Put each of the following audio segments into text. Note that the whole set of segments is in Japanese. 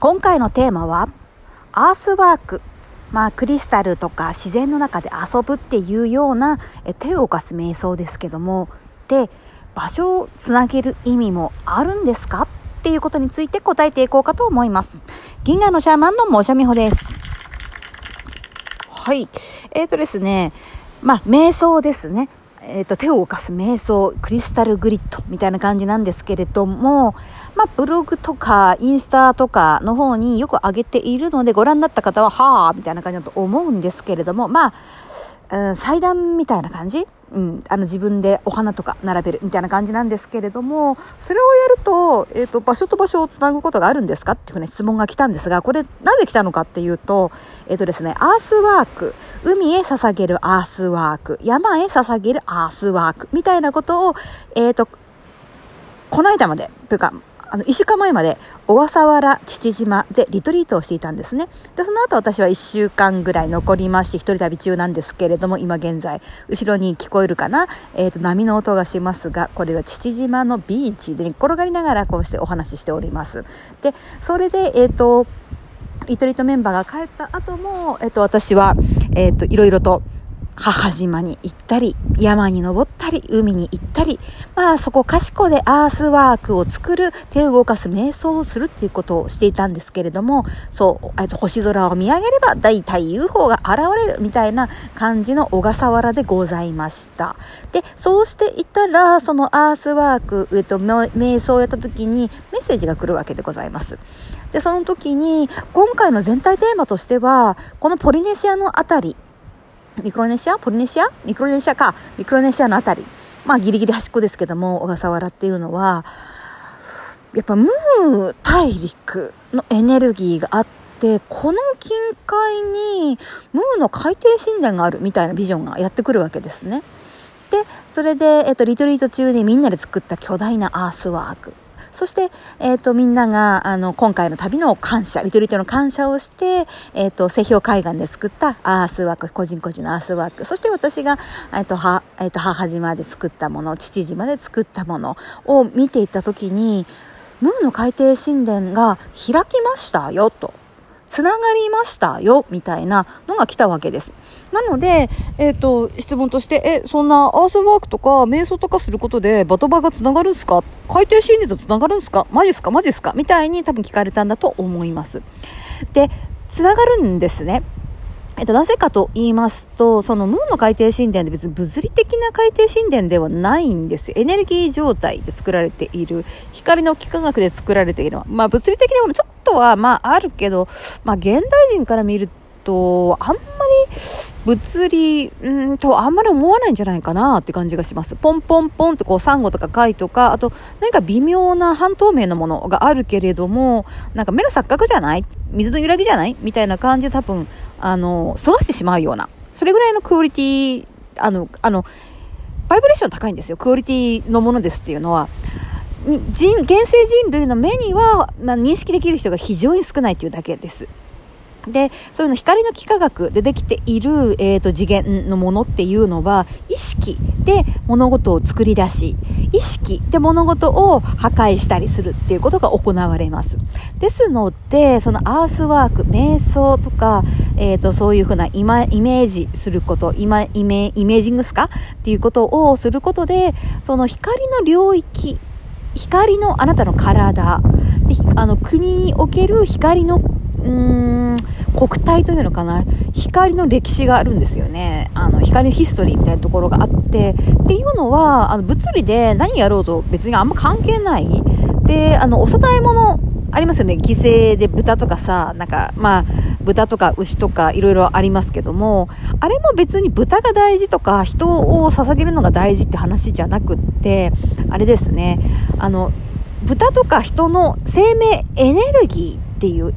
今回のテーマはアースワークまあクリスタルとか自然の中で遊ぶっていうような手を動かす瞑想ですけどもで場所をつなげる意味もあるんですか？っていうことについて答えていこうかと思います。銀河のシャーマンのモシャミホです。はい。えーとですねまあ瞑想ですね。えーと、手を動かす瞑想クリスタルグリッドみたいな感じなんですけれども、まあ、ブログとかインスタとかの方によく上げているのでご覧になった方ははあみたいな感じだと思うんですけれどもまあうん、祭壇みたいな感じ、うん、あの自分でお花とか並べるみたいな感じなんですけれどもそれをやると,、えーと、場所と場所をつなぐことがあるんですかっていうふうに質問が来たんですがこれなぜ来たのかっていうと,、えーとですね、アースワーク。海へ捧げるアースワーク山へ捧げるアースワークみたいなことを、えーとこの間までというかあの、1週間前まで小笠原父島でリトリートをしていたんですね。で、その後私は1週間ぐらい残りまして、一人旅中なんですけれども、今現在、後ろに聞こえるかな、えっ、ー、と、波の音がしますが、これは父島のビーチで、転がりながらこうしてお話ししております。で、それで、えっ、ー、と、リトリートメンバーが帰った後も、えっ、ー、と、私は、えっ、と、いろいろと、母島に行ったり、山に登ったり、海に行ったり、まあそこかしこでアースワークを作る、手を動かす瞑想をするっていうことをしていたんですけれども、そう、あと星空を見上げれば大体 UFO が現れるみたいな感じの小笠原でございました。で、そうしていたら、そのアースワーク、えっと、瞑想をやった時にメッセージが来るわけでございます。で、その時に、今回の全体テーマとしては、このポリネシアのあたり、ミクロネシア？ポリネシア？ミクロネシアか。ミクロネシアのあたり。まあギリギリ端っこですけども、小笠原っていうのは、やっぱムー大陸のエネルギーがあって、この近海にムーの海底神殿があるみたいなビジョンがやってくるわけですね。で、それで、えっと、リトリート中にみんなで作った巨大なアースワーク。そして、えっ、ー、と、みんなが、あの、今回の旅の感謝、リトリートの感謝をして、えっ、ー、と、製氷海岸で作ったアースワーク、個人個人のアースワーク、そして私が、えっ、ー、と、は、えっ、と、母島で作ったもの、父島で作ったものを見ていったときに、ムーの海底神殿が開きましたよ、と。つながりましたよ、みたいなのが来たわけです。なので、えっ、ー、と、質問として、え、そんなアースワークとか瞑想とかすることでバトバがつながるんすか？海底心理とつながるんすか？マジっすか？マジっすか？みたいに多分聞かれたんだと思います。で、つながるんですね。えっと、なぜかと言いますと、そのムーンの海底神殿って別に物理的な海底神殿ではないんですよ。エネルギー状態で作られている、光の幾何学で作られている。まあ物理的なものちょっとはまああるけど、まあ現代人から見ると、あんまり物理、うんとあんまり思わないんじゃないかなって感じがします。ポンポンポンってこうサンゴとか貝とか、あと何か微妙な半透明なものがあるけれども、なんか目の錯覚じゃない？水の揺らぎじゃない？みたいな感じで多分、あの、過ごしてしまうような、それぐらいのクオリティ、あの、あの、バイブレーション高いんですよ。クオリティのものですっていうのは。人、現世人類の目には、まあ、認識できる人が非常に少ないというだけです。でそういうの光の幾何学でできている、えーと、次元のものっていうのは意識で物事を作り出し意識で物事を破壊したりするっていうことが行われますですのでそのアースワーク瞑想とか、えーと、そういうふうなイメージすることイメイメージングスか？っていうことをすることでその光の領域光のあなたの体。であの国における光のうん国体というのかな。光の歴史があるんですよね。あの光のヒストリーみたいなところがあって。っていうのはあの物理で何やろうと別にあんま関係ない。であのお供え物ありますよね。犠牲で豚とかさなんかまあ豚とか牛とかいろいろありますけどもあれも別に豚が大事とか人を捧げるのが大事って話じゃなくってあれですねあの豚とか人の生命エネルギーっていう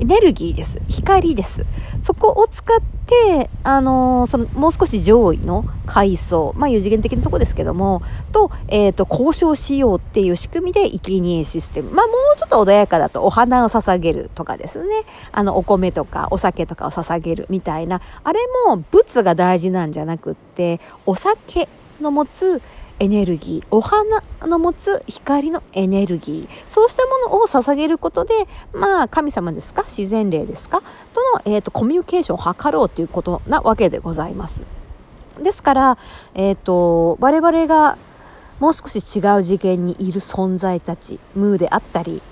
エネルギーです。光です。そこを使って、であのー、その、もう少し上位の階層、まあ、有次元的なとこですけども、と、えっ、ー、と、交渉しようっていう仕組みで、生贄システム。まあ、もうちょっと穏やかだと、お花を捧げるとかですね。あの、お米とか、お酒とかを捧げるみたいな、あれも、物が大事なんじゃなくって、お酒の持つエネルギー、お花の持つ光のエネルギー、そうしたものを捧げることで、まあ、神様ですか？自然霊ですか？との、えっ、ー、と、コミュニケーションを図ろうということなわけでございます。ですから、えっ、ー、と、我々がもう少し違う次元にいる存在たち、ムーであったり、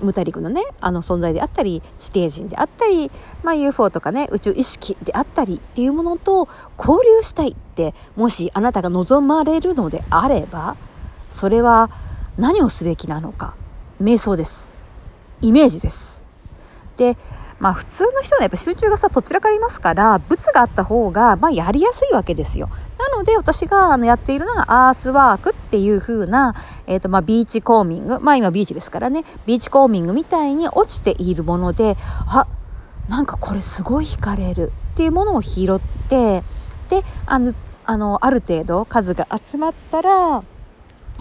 ムタリクのね、あの存在であったり、地底人であったり、まあ UFO とかね、宇宙意識であったりっていうものと交流したいって、もしあなたが望まれるのであれば、それは何をすべきなのか。瞑想です。イメージです。で、まあ普通の人はやっぱ集中がさ、どちらかありますから、物があった方が、まあやりやすいわけですよ。なので私があのやっているのがアースワークっていう風な、えっ、ー、とまあビーチコーミング。まあ今ビーチですからね。ビーチコーミングみたいに落ちているもので、あ、なんかこれすごい惹かれるっていうものを拾って、で、あの、あの、ある程度数が集まったら、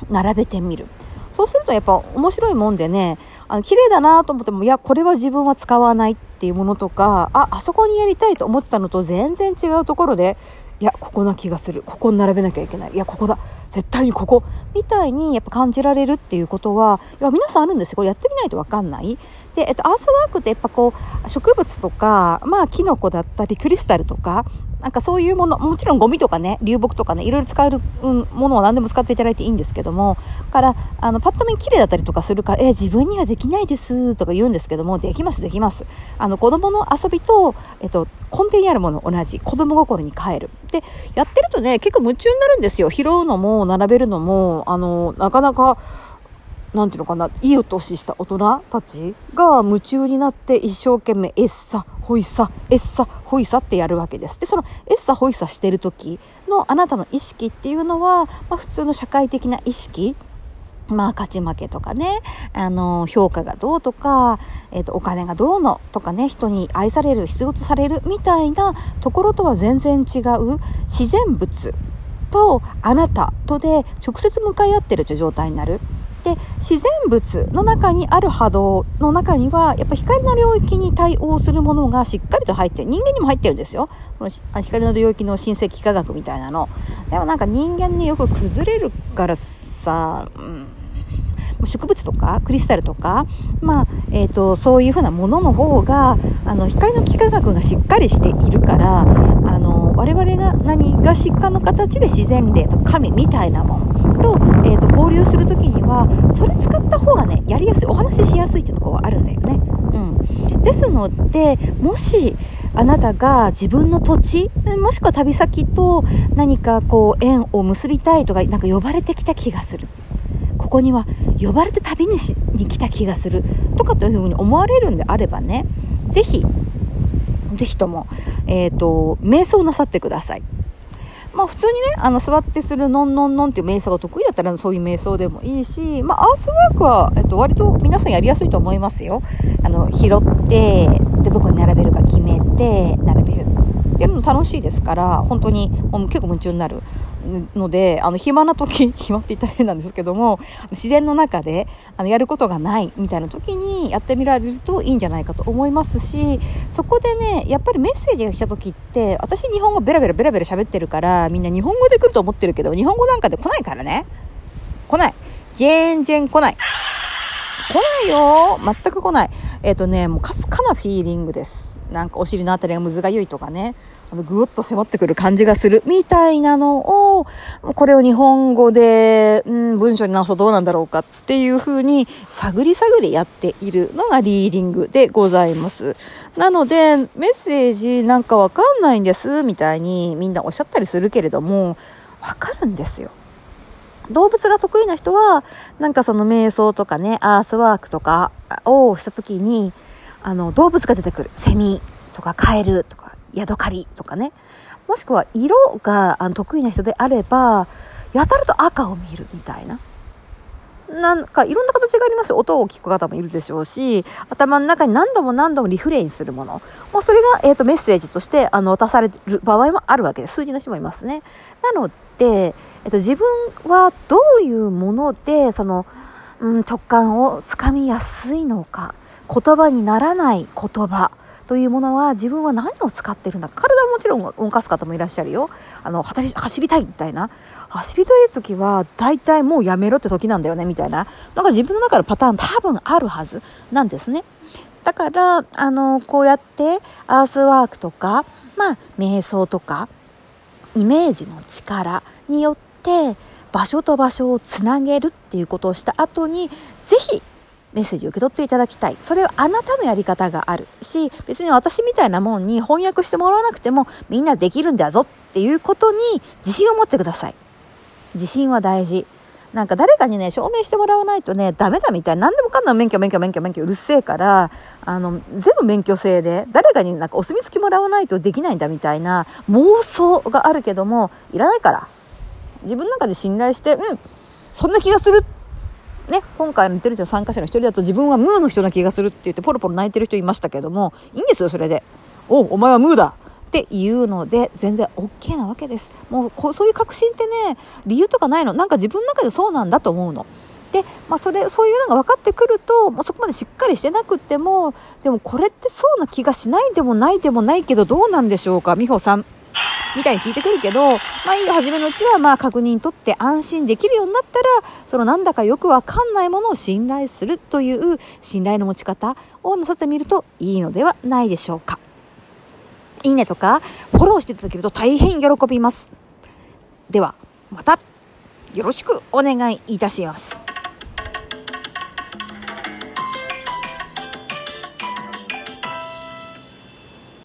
並べてみる。そうするとやっぱ面白いもんでね、あの綺麗だなと思っても、いや、これは自分は使わないっていうものとか、あ、あそこにやりたいと思ってたのと全然違うところで、いや、ここな気がする。ここに並べなきゃいけない。いや、ここだ。絶対にここ。みたいにやっぱ感じられるっていうことは、いや、皆さんあるんですよ。これやってみないとわかんない。で、えっと、アースワークってやっぱこう、植物とか、まあ、キノコだったり、クリスタルとか、なんかそういうもの、もちろんゴミとかね、流木とかね、いろいろ使える、ものは何でも使っていただいていいんですけども、から、あの、パッと見綺麗だったりとかするから、え、自分にはできないですとか言うんですけども、できます、できます。あの、子供の遊びと、えっと、根底にあるもの同じ、子供心に帰る。で、やってるとね、結構夢中になるんですよ。拾うのも、並べるのも、あの、なかなか、なんていうのかな、いいお年した大人たちが夢中になって一生懸命エッサ、ホイサ、エッサ、ホイサってやるわけです。で、そのエッサ、ホイサしてる時のあなたの意識っていうのは、まあ、普通の社会的な意識まあ、勝ち負けとかね、あの、評価がどうとか、えっ、ー、と、お金がどうのとかね、人に愛される、必要とされるみたいなところとは全然違う自然物とあなたとで直接向かい合ってるという状態になる。で自然物の中にある波動の中にはやっぱ光の領域に対応するものがしっかりと入って人間にも入ってるんですよ。その光の領域の親戚科学みたいなの。でもなんか人間によく崩れるからさ、うん。植物とかクリスタルとか、まあえーと、そういうふうなものの方があの光の幾何学がしっかりしているからあの我々が何がしかの形で自然霊と神みたいなもんと,、えーと、交流する時にはそれ使った方がねやりやすいお話ししやすいってとこはあるんだよね。うん、ですのでもしあなたが自分の土地もしくは旅先と何かこう縁を結びたいとかなんか呼ばれてきた気がするここには呼ばれて旅にしに来た気がするとかというふうに思われるんであればね是非是非とも、えーと瞑想なさってください。まあ普通にね、あの座ってするのんのんのんっていう瞑想が得意だったらそういう瞑想でもいいし、まあアースワークは、えっと、割と皆さんやりやすいと思いますよ。あの、拾って、で、どこに並べるか決めて、並べる。やるの楽しいですから、本当に結構夢中になる。ので、あの、暇な時、暇って言ったら変なんですけども、自然の中で、あの、やることがないみたいな時にやってみられるといいんじゃないかと思いますし、そこでね、やっぱりメッセージが来た時って、私日本語ベラベラベラベラ喋ってるから、みんな日本語で来ると思ってるけど、日本語なんかで来ないからね。来ない。全然来ない。来ないよ全く来ない。えっ、ー、とね、もうかすかなフィーリングです。なんかお尻のあたりがむずがゆいとかね。あの、ぐーっと迫ってくる感じがする、みたいなのを、これを日本語で、うん、文章に直すとどうなんだろうかっていうふうに、探り探りやっているのがリーディングでございます。なので、メッセージなんかわかんないんです、みたいにみんなおっしゃったりするけれども、わかるんですよ。動物が得意な人は、なんかその瞑想とかね、アースワークとかをした時に、あの、動物が出てくる。セミとかカエルとかヤドカリとかね。もしくは色が得意な人であれば、やたらと赤を見るみたいな。なんかいろんな形があります。音を聞く方もいるでしょうし、頭の中に何度も何度もリフレインするもの。まあ、それが、えーと、メッセージとしてあの渡される場合もあるわけです。数字の人もいますね。なので、えーと、自分はどういうもので、その、うん、直感をつかみやすいのか。言葉にならない言葉。というものは自分は何を使ってるんだ体はもちろん動かす方もいらっしゃるよ。あの走りたいみたいな。走りたい時は大体もうやめろって時なんだよねみたいな。なんか自分の中のパターン多分あるはずなんですね。だから、あの、こうやってアースワークとか、まあ、瞑想とか、イメージの力によって場所と場所をつなげるっていうことをした後に、ぜひメッセージを受け取っていただきたい。それはあなたのやり方があるし、別に私みたいなもんに翻訳してもらわなくてもみんなできるんだぞっていうことに自信を持ってください。自信は大事。なんか誰かにね、証明してもらわないとね、ダメだみたいな。何でもかんでも免許、免許、免許、免許、うるせえから、あの、全部免許制で、誰かになんかお墨付きもらわないとできないんだみたいな妄想があるけども、いらないから。自分の中で信頼して、うん、そんな気がする。ね、今回のテレビの参加者の一人だと自分はムーの人な気がするって言ってポロポロ泣いてる人いましたけども、いいんですよ、それで。お、お前はムーだ。っていうので全然 OK なわけです。もうこそういう確信ってね理由とかないのなんか自分の中でそうなんだと思うの。で、まあ、それそういうのが分かってくるともうそこまでしっかりしてなくてもでもこれってそうな気がしないでもないでもないけどどうなんでしょうか？美穂さん。みたいに聞いてくるけど、まあいいよ、初めのうちはまあ確認取って安心できるようになったら、そのなんだかよくわかんないものを信頼するという信頼の持ち方をなさってみるといいのではないでしょうか。いいねとかフォローしていただけると大変喜びます。では、またよろしくお願いいたします。